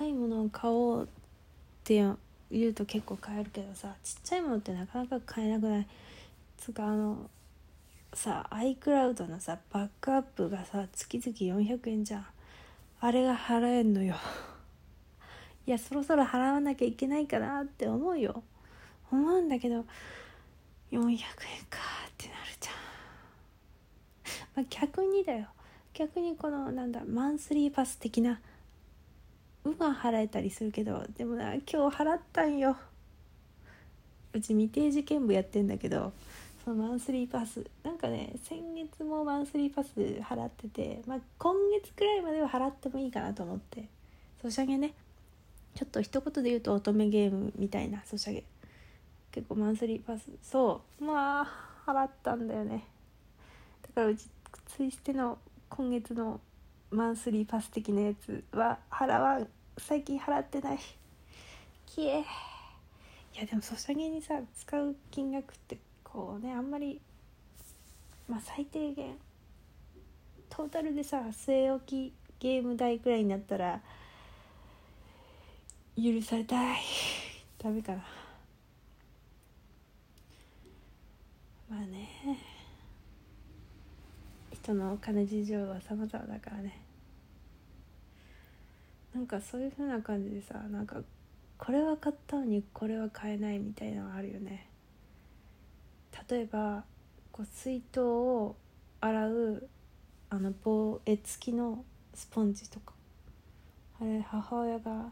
かいものを買おうって言うと結構買えるけどさちっちゃいものってなかなか買えなくない？つかあのさ iCloud のさバックアップがさ月々400円じゃん。あれが払えんのよ。いやそろそろ払わなきゃいけないかなって思うよ。思うんだけど400円かってなるじゃん、まあ、逆にだよ。逆にこのなんだマンスリーパス的なうは払えたりするけどでもな今日払ったんよ。うち未定事件部やってんだけどそのマンスリーパス。なんかね先月もマンスリーパス払ってて、まあ、今月くらいまでは払ってもいいかなと思って。ソシャゲね。ちょっと一言で言うと乙女ゲームみたいなソシャゲ。結構マンスリーパス。そう。まあ払ったんだよね。だからうちツイステの今月のマンスリーパス的なやつは払わん最近払ってない。きえ。いやでもソシャゲにさ使う金額ってこうねあんまりまあ最低限トータルでさ据え置きゲーム代くらいになったら許されたいダメかなまあね人のお金事情は様々だからね。なんかそういう風な感じでさなんかこれは買ったのにこれは買えないみたいなのあるよね。例えばこう水筒を洗うあの棒絵付きのスポンジとか。あれ母親が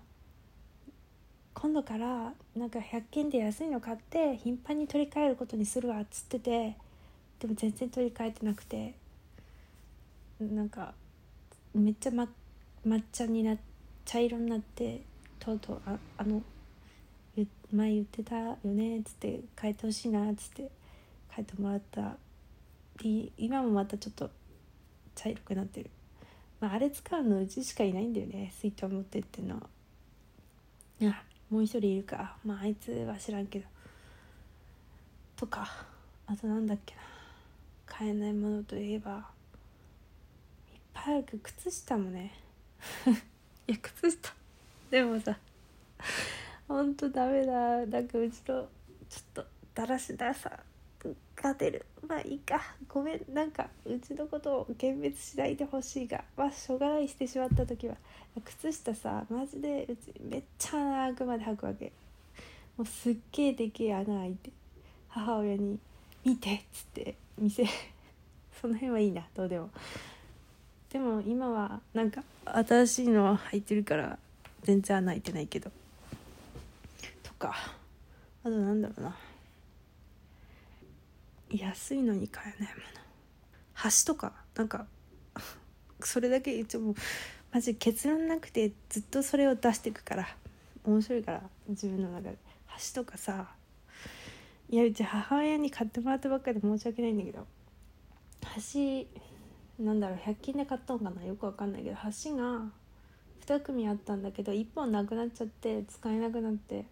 今度からなんか100均で安いの買って頻繁に取り替えることにするわっつっててでも全然取り替えてなくて。なんかめっちゃ、ま、抹茶にな茶色になってとうとうああの前言ってたよねっつって変えてほしいなっつって変えてもらった。で今もまたちょっと茶色くなってる、まあ、あれ使うのうちしかいないんだよね水筒持ってってんのあもう一人いるか。まああいつは知らんけど。とかあとなんだっけな。買えないものといえば。いっぱいあるけど靴下もね。いや靴下。でもさほんとダメだ。なんかうちのちょっとだらしなさが出る。まあいいか。ごめん。なんかうちのことを幻滅しないでほしいが。まあしょうがないしてしまった時は。靴下さマジでうちめっちゃ穴開くまで履くわけ。もうすっげえでけえ穴開いて母親に「見て」っつって見せ その辺はいいな。どうでも。でも今はなんか新しいの履いてるから全然穴開いてないけど。とか。あとなんだろうな。安いのに買えないもの。箸とか。なんかそれだけ一応マジ結論なくてずっとそれを出していくから。面白いから自分の中で。箸とかさいやうち母親に買ってもらったばっかで申し訳ないんだけど。箸なんだろう100均で買ったのかな？よくわかんないけど箸が2組あったんだけど1本なくなっちゃって使えなくなって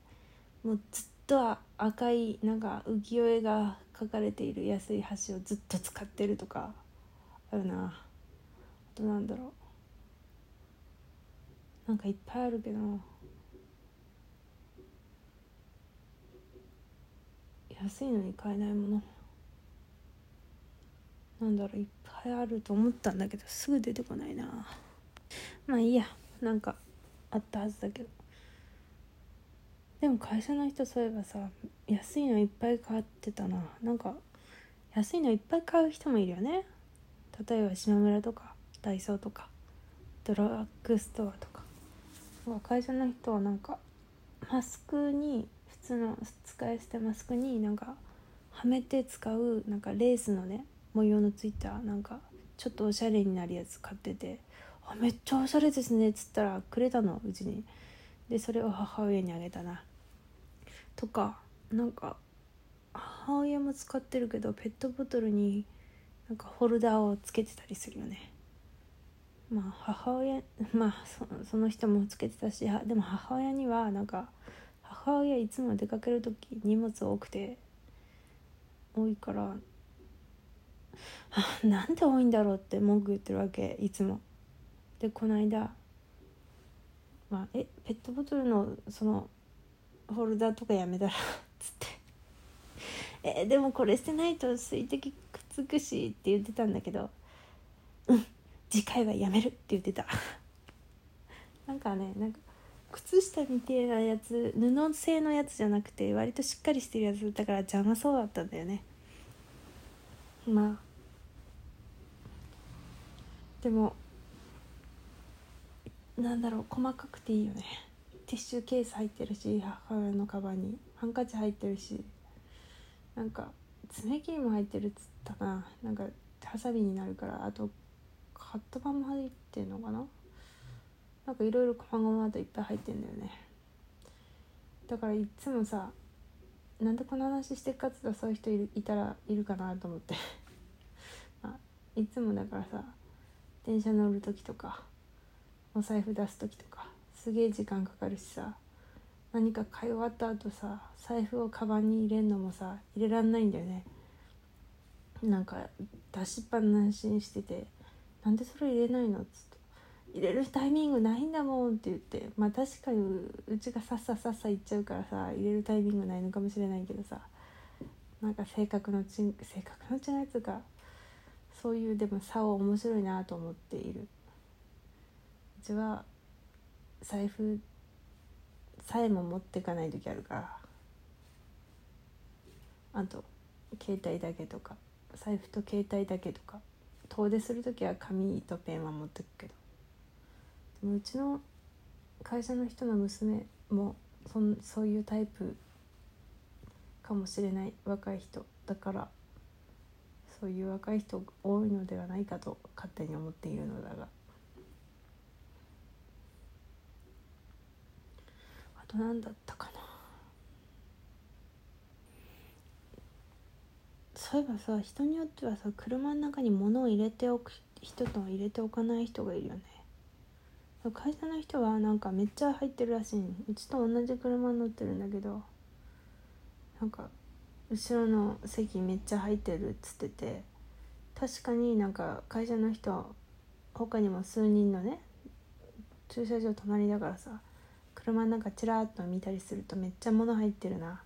もうずっと赤いなんか浮世絵が描かれている安い箸をずっと使ってるとかあるな。あとなんだろう。なんかいっぱいあるけど。安いのに買えないもの。なんだろういっぱいあると思ったんだけどすぐ出てこないな。まあいいやなんかあったはずだけど。でも会社の人そういえばさ安いのいっぱい買ってたな。なんか安いのいっぱい買う人もいるよね。例えば島村とかダイソーとかドラッグストアとか。会社の人はなんかマスクに普通の使い捨てマスクになんかはめて使うなんかレースのね模様のついたなんかちょっとおしゃれになるやつ買ってて「あめっちゃおしゃれですね」っつったらくれたのうちに。でそれを母親にあげたな。とかなんか母親も使ってるけどペットボトルになんかホルダーをつけてたりするよね。まあ母親 まあその人もつけてたしでも母親にはなんか母親いつも出かける時荷物多くて多いからなんで多いんだろうって文句言ってるわけいつも。でこの間まあえペットボトルのそのホルダーとかやめたらつってえでもこれ捨てないと水滴くっつくしって言ってたんだけど。うん次回はやめるって言ってた。なんかねなんか靴下みたいなやつ布製のやつじゃなくて割としっかりしてるやつだから邪魔そうだったんだよね。まあでもなんだろう細かくていいよね。ティッシュケース入ってるし母親のカバンに。ハンカチ入ってるし。なんか爪切りも入ってるっつったな。なんかハサミになるから。あとカット板も入ってんのかな。なんかいろいろ細々といっぱい入ってんだよね。だからいつもさなんでこの話してるかっつったらそういう人いるいたらいるかなと思って。まあいつもだからさ電車乗る時とかお財布出す時とかすげえ時間かかるしさ何か買い終わった後さ財布をカバンに入れんのもさ入れらんないんだよねなんか出しっぱなしにしてて「なんでそれ入れないの?」っつって「入れるタイミングないんだもん」って言ってまあ確かにうちがさっささっさいっちゃうからさ入れるタイミングないのかもしれないけどさなんか性格のち性格の違いっつうかそういうでも差を面白いなと思っている。うちは財布さえも持っていかない時あるから。あと携帯だけとか財布と携帯だけとか。遠出する時は紙とペンは持ってくけど。でもうちの会社の人の娘もそそういうタイプかもしれない。若い人だから。そういう若い人多いのではないかと勝手に思っているのだが。あと何だったかな。そういえばさ人によってはさ車の中に物を入れておく人と入れておかない人がいるよね。会社の人はなんかめっちゃ入ってるらしい。うちと同じ車に乗ってるんだけどなんか後ろの席めっちゃ入ってるっつってて確かになんか会社の人他にも数人のね駐車場隣だからさ車の中チラッと見たりするとめっちゃ物入ってるな。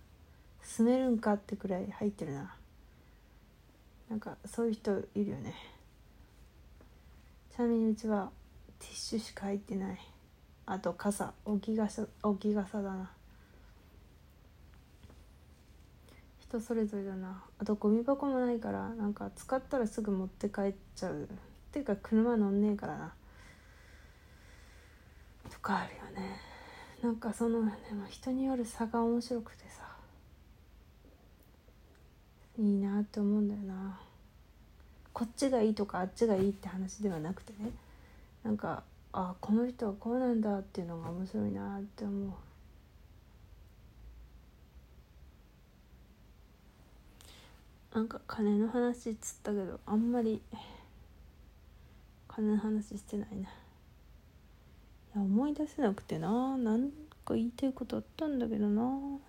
住めるんかってくらい入ってるな。なんかそういう人いるよね。ちなみにうちはティッシュしか入ってない。あと傘置き傘置き傘だな。人それぞれだな。あとゴミ箱もないからなんか使ったらすぐ持って帰っちゃう。っていうか車乗んねえからな。とかあるよね。なんかそのでも人による差が面白くてさ。いいなって思うんだよな。こっちがいいとかあっちがいいって話ではなくてね。なんかあこの人はこうなんだっていうのが面白いなって思う。なんか金の話っつったけどあんまり金の話してないな。いや思い出せなくてな。なんか言いたいことあったんだけどな。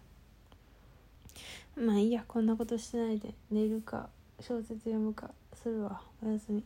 まあいいやこんなことしないで。寝るか小説読むかするわ。おやすみ。